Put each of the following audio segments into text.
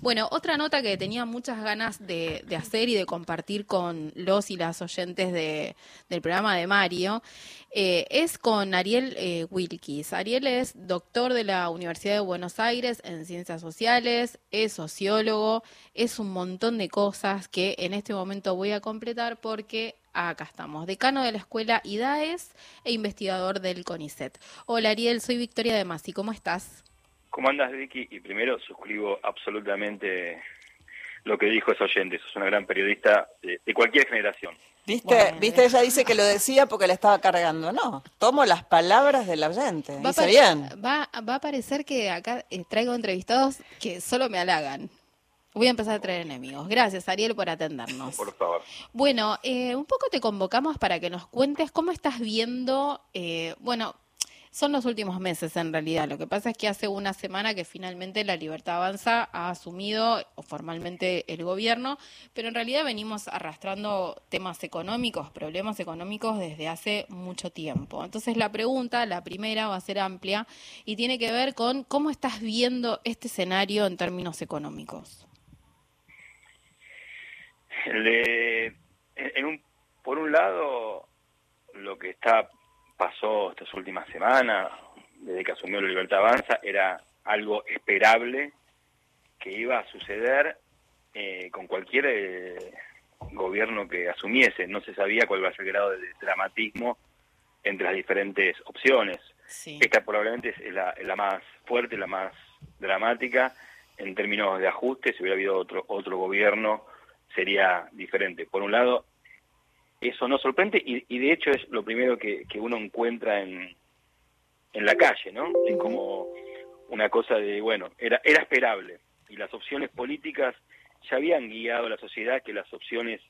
Bueno, otra nota que tenía muchas ganas de, hacer y de compartir con los y las oyentes de, del programa de Mario eh, es con Ariel eh, Wilkis. Ariel es doctor de la Universidad de Buenos Aires en Ciencias Sociales, es sociólogo, es un montón de cosas que en este momento voy a completar porque acá estamos, decano de la escuela IDAES e investigador del CONICET. Hola Ariel, soy Victoria de Masi, ¿cómo estás? ¿Cómo andas, Vicky? Y primero suscribo absolutamente lo que dijo ese oyente. Sos una gran periodista de, cualquier generación. ¿Viste? ¿Viste? Ella dice que lo decía porque le estaba cargando. No, tomo las palabras del oyente. Va dice bien. Va, va, a parecer que acá eh, traigo entrevistados que solo me halagan. Voy a empezar a traer enemigos. Gracias, Ariel, por atendernos. Por favor. Bueno, eh, un poco te convocamos para que nos cuentes cómo estás viendo, eh, bueno, son los últimos meses en realidad. Lo que pasa es que hace una semana que finalmente la Libertad Avanza ha asumido formalmente el gobierno, pero en realidad venimos arrastrando temas económicos, problemas económicos desde hace mucho tiempo. Entonces la pregunta, la primera, va a ser amplia y tiene que ver con cómo estás viendo este escenario en términos económicos. por un lado, lo que está pasó estas últimas semanas, desde que asumió la Libertad Avanza, era algo esperable que iba a suceder eh, con cualquier eh, gobierno que asumiese. No se sabía cuál iba a ser el grado de dramatismo entre las diferentes opciones. Esta probablemente es la, la, más fuerte, la más dramática en términos de ajuste. Si hubiera habido otro, otro gobierno, sería diferente. Por un lado, eso no sorprende y, de hecho es lo primero que, uno encuentra en, en la calle, ¿no? Es como una cosa de, bueno, era, era esperable y las opciones políticas ya habían guiado a la sociedad que las opciones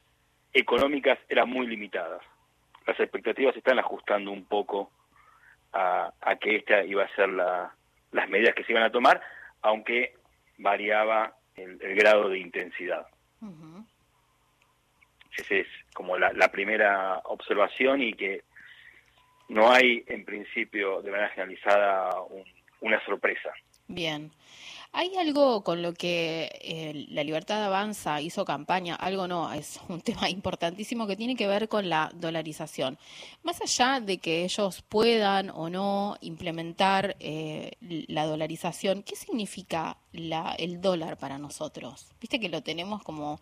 económicas eran muy limitadas. Las expectativas se están ajustando un poco a, a que esta iba a ser la, las medidas que se iban a tomar, aunque variaba el, grado de intensidad. Esa es como la, primera observación y que no hay en principio de manera generalizada una sorpresa. Bien. ¿Hay algo con lo que eh, la Libertad Avanza hizo campaña? Algo no, es un tema importantísimo que tiene que ver con la dolarización. Más allá de que ellos puedan o no implementar eh, la dolarización, ¿qué significa la, el dólar para nosotros? Viste que lo tenemos como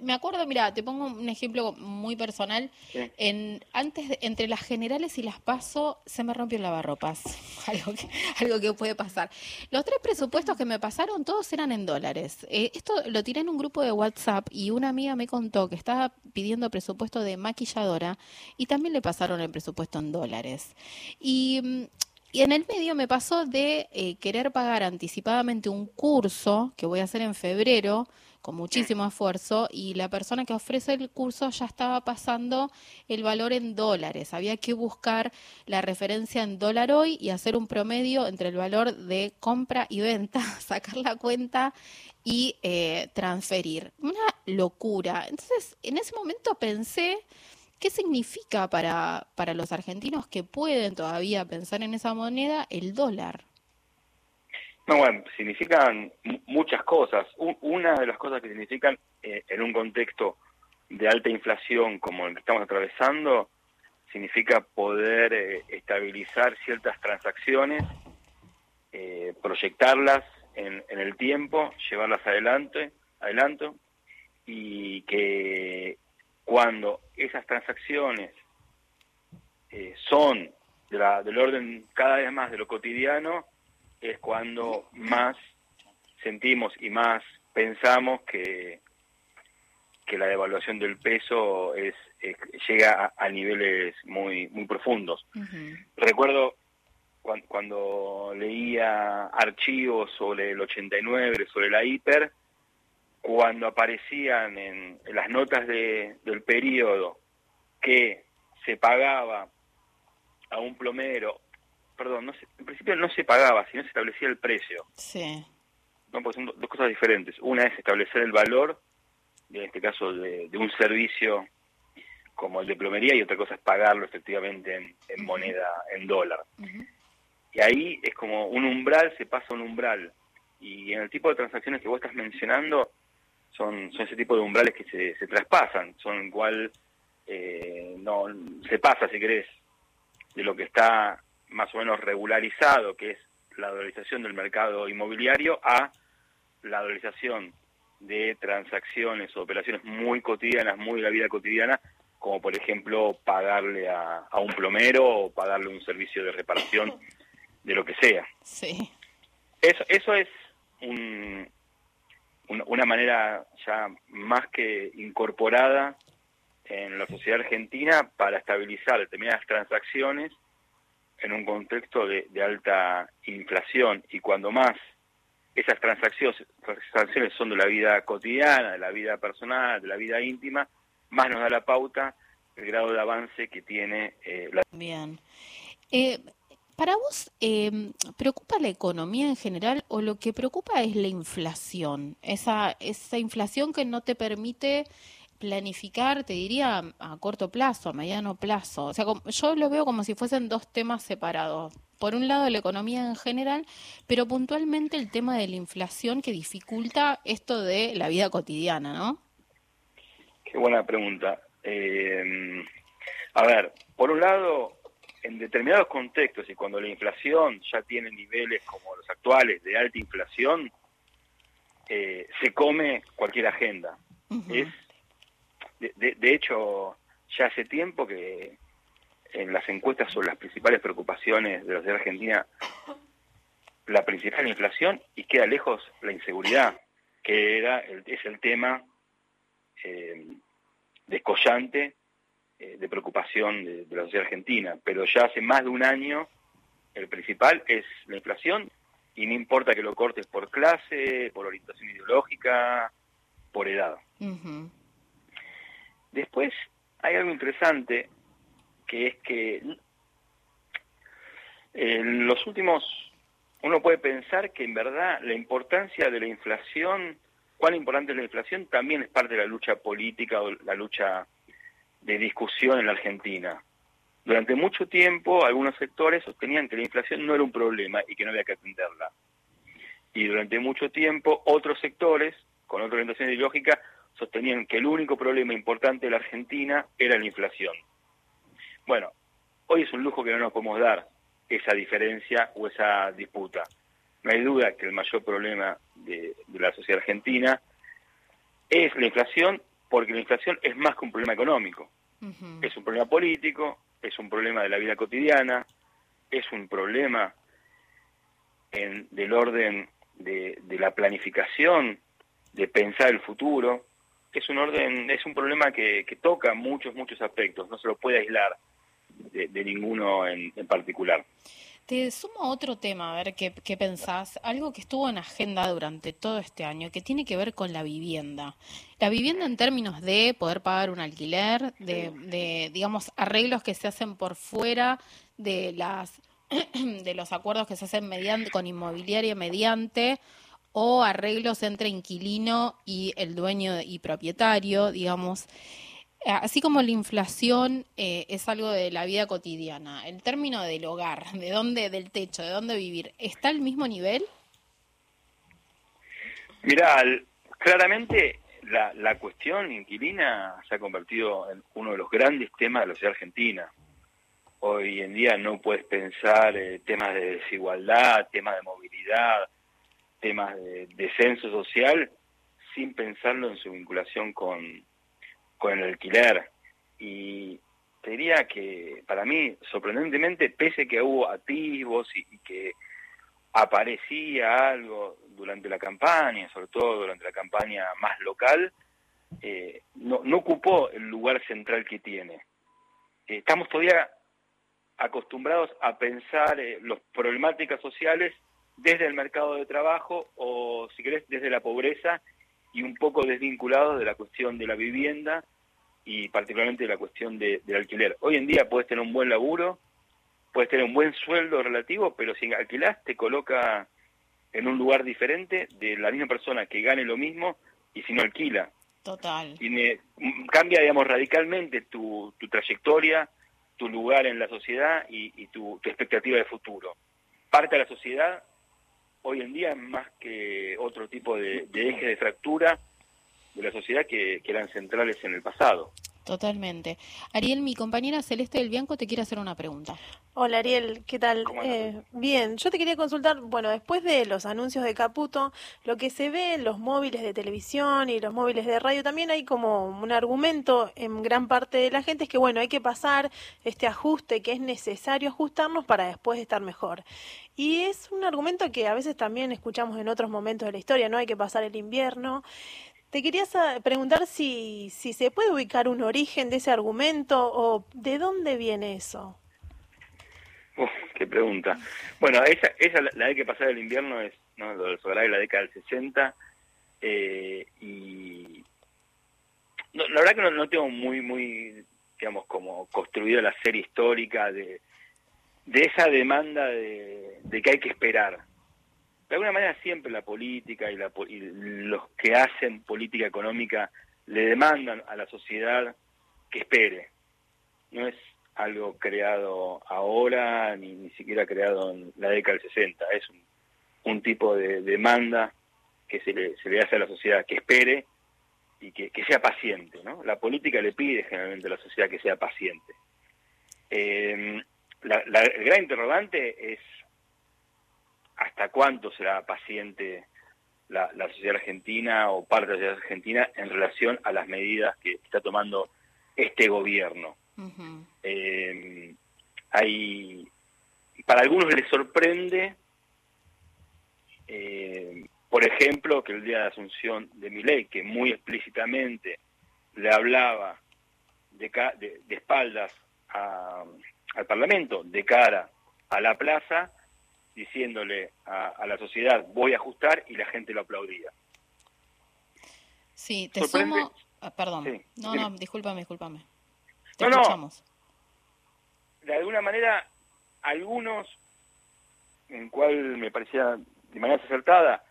me acuerdo, mira, te pongo un ejemplo muy personal. En, antes, entre las generales y las paso, se me rompió el lavarropas. algo, que, algo que puede pasar. Los tres presupuestos que me pasaron, todos eran en dólares. Eh, esto lo tiré en un grupo de WhatsApp y una amiga me contó que estaba pidiendo presupuesto de maquilladora y también le pasaron el presupuesto en dólares. Y. Y en el medio me pasó de eh, querer pagar anticipadamente un curso que voy a hacer en febrero con muchísimo esfuerzo y la persona que ofrece el curso ya estaba pasando el valor en dólares. Había que buscar la referencia en dólar hoy y hacer un promedio entre el valor de compra y venta, sacar la cuenta y eh, transferir. Una locura. Entonces, en ese momento pensé... ¿Qué significa para, para los argentinos que pueden todavía pensar en esa moneda el dólar? No, bueno, significan muchas cosas. una de las cosas que significan eh, en un contexto de alta inflación como el que estamos atravesando, significa poder eh, estabilizar ciertas transacciones, eh, proyectarlas en, el tiempo, llevarlas adelante, adelanto, y que cuando esas transacciones son del orden cada vez más de lo cotidiano, es cuando más sentimos y más pensamos que, que la devaluación del peso es, llega a, niveles muy muy profundos. Recuerdo cuando, leía archivos sobre el 89, sobre la hiper, cuando aparecían en, las notas de, del periodo que se pagaba a un plomero perdón, no en principio no se pagaba, sino se establecía el precio. Sí. No, pues son dos cosas diferentes. Una es establecer el valor, en este caso de, un servicio como el de plomería, y otra cosa es pagarlo efectivamente en, moneda, en dólar. Y ahí es como un umbral, se pasa un umbral y en el tipo de transacciones que vos estás mencionando son, son ese tipo de umbrales que se, se traspasan, son igual eh, no se pasa, si querés, de lo que está más o menos regularizado, que es la dolarización del mercado inmobiliario, a la dolarización de transacciones o operaciones muy cotidianas, muy de la vida cotidiana, como por ejemplo pagarle a, un plomero o pagarle un servicio de reparación de lo que sea. Sí. Eso, eso es un, una manera ya más que incorporada en la sociedad argentina para estabilizar determinadas transacciones en un contexto de, alta inflación y cuando más esas transacciones, transacciones son de la vida cotidiana, de la vida personal, de la vida íntima, más nos da la pauta el grado de avance que tiene eh, la... Bien. Eh, ¿Para vos eh, preocupa la economía en general o lo que preocupa es la inflación? Esa, esa inflación que no te permite planificar, te diría, a corto plazo, a mediano plazo. O sea, yo lo veo como si fuesen dos temas separados. Por un lado, la economía en general, pero puntualmente el tema de la inflación que dificulta esto de la vida cotidiana, ¿no? Qué buena pregunta. Eh, a ver, por un lado, en determinados contextos y cuando la inflación ya tiene niveles como los actuales de alta inflación, eh, se come cualquier agenda. Es de, hecho, ya hace tiempo que en las encuestas sobre las principales preocupaciones de la sociedad argentina, la principal inflación y queda lejos la inseguridad, que era el, es el tema eh, descollante eh, de preocupación de, de, la sociedad argentina. Pero ya hace más de un año el principal es la inflación y no importa que lo cortes por clase, por orientación ideológica, por edad. Después hay algo interesante, que es que en los últimos, uno puede pensar que en verdad la importancia de la inflación, cuán importante es la inflación, también es parte de la lucha política o la lucha de discusión en la Argentina. Durante mucho tiempo algunos sectores sostenían que la inflación no era un problema y que no había que atenderla. Y durante mucho tiempo otros sectores, con otra orientación ideológica, sostenían que el único problema importante de la Argentina era la inflación. Bueno, hoy es un lujo que no nos podemos dar esa diferencia o esa disputa. No hay duda que el mayor problema de, la sociedad argentina es la inflación, porque la inflación es más que un problema económico. Es un problema político, es un problema de la vida cotidiana, es un problema en, del orden de, de la planificación, de pensar el futuro, es un orden, es un problema que, toca muchos, muchos aspectos, no se lo puede aislar de, ninguno en, particular. Te sumo otro tema, a ver qué, qué, pensás. Algo que estuvo en agenda durante todo este año, que tiene que ver con la vivienda. La vivienda en términos de poder pagar un alquiler, de, de digamos, arreglos que se hacen por fuera de las de los acuerdos que se hacen mediante con inmobiliaria mediante o arreglos entre inquilino y el dueño y propietario, digamos. Eh, así como la inflación eh, es algo de la vida cotidiana, el término del hogar, de dónde, del techo, de dónde vivir, ¿está al mismo nivel? Mira, claramente la, la cuestión inquilina se ha convertido en uno de los grandes temas de la sociedad argentina. Hoy en día no puedes pensar eh, temas de desigualdad, temas de movilidad, temas de descenso social sin pensarlo en su vinculación con, con el alquiler. Y te diría que para mí, sorprendentemente, pese que hubo atisbos y, que aparecía algo durante la campaña, sobre todo durante la campaña más local, eh, no, ocupó el lugar central que tiene. Eh, estamos todavía acostumbrados a pensar eh, las problemáticas sociales desde el mercado de trabajo o, si querés, desde la pobreza y un poco desvinculados de la cuestión de la vivienda y particularmente de la cuestión de, del alquiler. Hoy en día puedes tener un buen laburo, puedes tener un buen sueldo relativo, pero si alquilás te coloca en un lugar diferente de la misma persona que gane lo mismo y si no alquila. Total. Cambia, digamos, radicalmente tu, tu trayectoria, tu lugar en la sociedad y, tu, tu expectativa de futuro. Parte de la sociedad hoy en día más que otro tipo de, de eje de fractura de la sociedad que, que eran centrales en el pasado. Totalmente. Ariel, mi compañera Celeste del Bianco te quiere hacer una pregunta. Hola Ariel, ¿qué tal? Eh, bien, yo te quería consultar, bueno, después de los anuncios de Caputo, lo que se ve en los móviles de televisión y los móviles de radio, también hay como un argumento en gran parte de la gente, es que bueno, hay que pasar este ajuste, que es necesario ajustarnos para después estar mejor. Y es un argumento que a veces también escuchamos en otros momentos de la historia, ¿no? Hay que pasar el invierno. Te quería preguntar si, si se puede ubicar un origen de ese argumento o de dónde viene eso. qué pregunta. Bueno, esa, esa la, de que pasar el invierno es ¿no? lo del solar la década del 60 eh, y la verdad que no, tengo muy, muy, digamos, como construida la serie histórica de, de esa demanda de, de que hay que esperar de alguna manera siempre la política y, los que hacen política económica le demandan a la sociedad que espere. No es algo creado ahora, ni, ni siquiera creado en la década del 60. Es un, tipo de demanda que se le, se le hace a la sociedad que espere y que, sea paciente. ¿no? La política le pide generalmente a la sociedad que sea paciente. Eh, la, la, el gran interrogante es hasta cuánto será paciente la, sociedad argentina o parte de la sociedad argentina en relación a las medidas que está tomando este gobierno. Eh, hay, para algunos les sorprende, eh, por ejemplo, que el día de Asunción de ley que muy explícitamente le hablaba de, de, espaldas al Parlamento, de cara a la plaza, diciéndole a, la sociedad voy a ajustar y la gente lo aplaudía. Sí, te sumo... Ah, perdón, no, no, discúlpame, discúlpame. Te no, escuchamos. De alguna manera, algunos, en cual me parecía de manera acertada,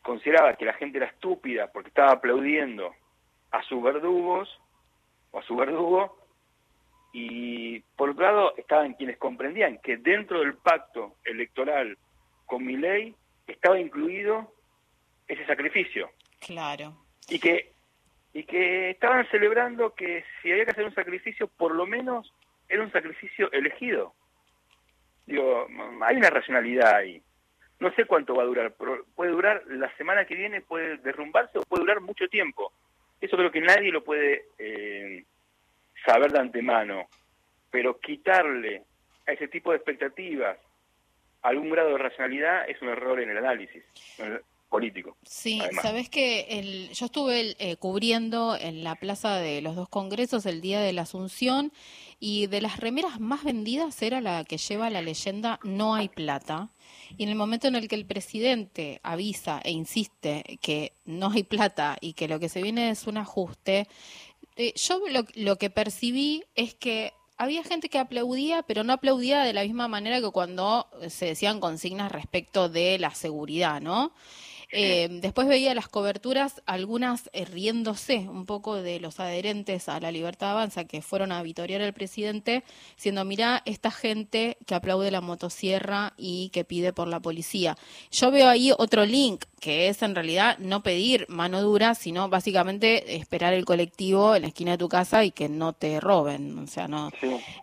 consideraba que la gente era estúpida porque estaba aplaudiendo a sus verdugos o a su verdugo y por otro lado estaban quienes comprendían que dentro del pacto electoral con mi ley estaba incluido ese sacrificio. Claro. Y que y que estaban celebrando que si había que hacer un sacrificio, por lo menos era un sacrificio elegido. Digo, hay una racionalidad ahí. No sé cuánto va a durar, pero puede durar la semana que viene, puede derrumbarse o puede durar mucho tiempo. Eso creo que nadie lo puede eh, saber de antemano, pero quitarle a ese tipo de expectativas algún grado de racionalidad es un error en el análisis político. Sí, sabes que el, yo estuve eh, cubriendo en la plaza de los dos congresos el día de la Asunción y de las remeras más vendidas era la que lleva la leyenda No hay plata. Y en el momento en el que el presidente avisa e insiste que no hay plata y que lo que se viene es un ajuste, eh, yo lo, lo que percibí es que había gente que aplaudía, pero no aplaudía de la misma manera que cuando se decían consignas respecto de la seguridad, ¿no? Eh, después veía las coberturas, algunas eh, riéndose un poco de los adherentes a la libertad avanza que fueron a vitoriar al presidente, diciendo, mira, esta gente que aplaude la motosierra y que pide por la policía. Yo veo ahí otro link, que es en realidad no pedir mano dura, sino básicamente esperar el colectivo en la esquina de tu casa y que no te roben. O sea, no,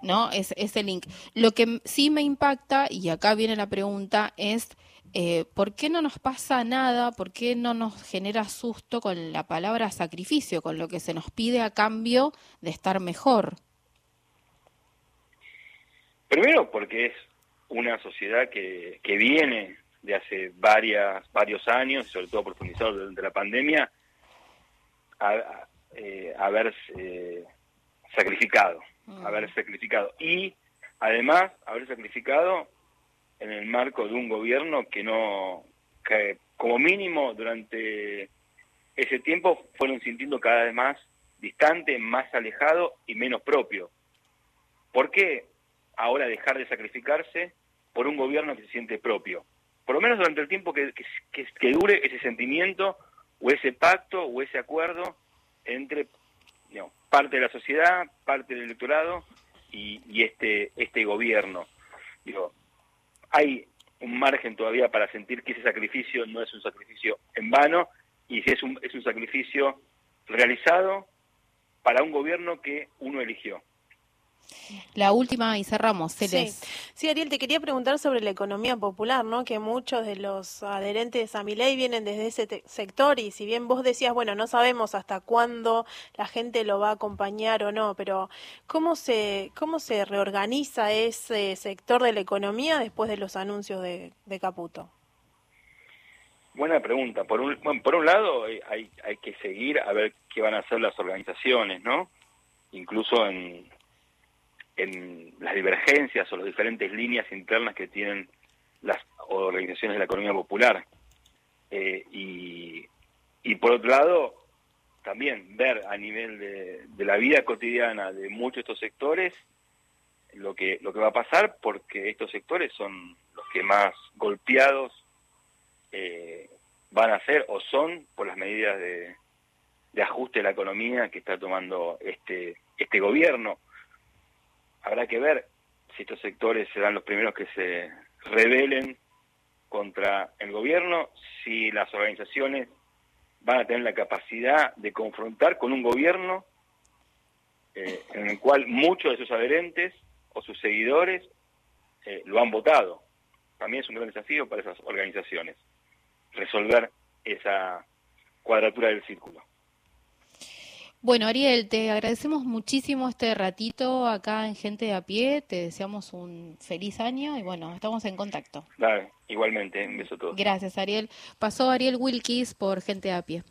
no es ese link. Lo que sí me impacta, y acá viene la pregunta, es eh, ¿por qué no nos pasa nada? ¿Por qué no nos genera susto con la palabra sacrificio, con lo que se nos pide a cambio de estar mejor? Primero porque es una sociedad que, que viene de hace varias, varios años, sobre todo profundizado durante la pandemia, a, eh, haberse sacrificado, mm. haber sacrificado. Y además haber sacrificado en el marco de un gobierno que no, que como mínimo durante ese tiempo fueron sintiendo cada vez más distante, más alejado y menos propio. ¿Por qué ahora dejar de sacrificarse por un gobierno que se siente propio? Por lo menos durante el tiempo que, que, dure ese sentimiento o ese pacto o ese acuerdo entre parte de la sociedad, parte del electorado y, y este, este gobierno. Digo, hay un margen todavía para sentir que ese sacrificio no es un sacrificio en vano y si es un, es un sacrificio realizado para un gobierno que uno eligió. La última y cerramos, Celeste. Sí. Ariel, te quería preguntar sobre la economía popular, ¿no? Que muchos de los adherentes a mi ley vienen desde ese sector y si bien vos decías, bueno, no sabemos hasta cuándo la gente lo va a acompañar o no, pero ¿cómo se, cómo se reorganiza ese sector de la economía después de los anuncios de, Caputo? Buena pregunta. Por un, por un lado, eh, hay, hay que seguir a ver qué van a hacer las organizaciones, ¿no? Incluso en, en las divergencias o las diferentes líneas internas que tienen las organizaciones de la economía popular. Eh, y, por otro lado, también ver a nivel de, de, la vida cotidiana de muchos de estos sectores lo que, lo que va a pasar, porque estos sectores son los que más golpeados eh, van a ser o son por las medidas de, de ajuste de la economía que está tomando este, este gobierno habrá que ver si estos sectores serán los primeros que se rebelen contra el gobierno, si las organizaciones van a tener la capacidad de confrontar con un gobierno eh, en el cual muchos de sus adherentes o sus seguidores eh, lo han votado. También es un gran desafío para esas organizaciones resolver esa cuadratura del círculo. Bueno, Ariel, te agradecemos muchísimo este ratito acá en Gente de a Pie. Te deseamos un feliz año y bueno, estamos en contacto. Dale, igualmente, un beso a todos. Gracias, Ariel. Pasó Ariel Wilkis por Gente de a Pie.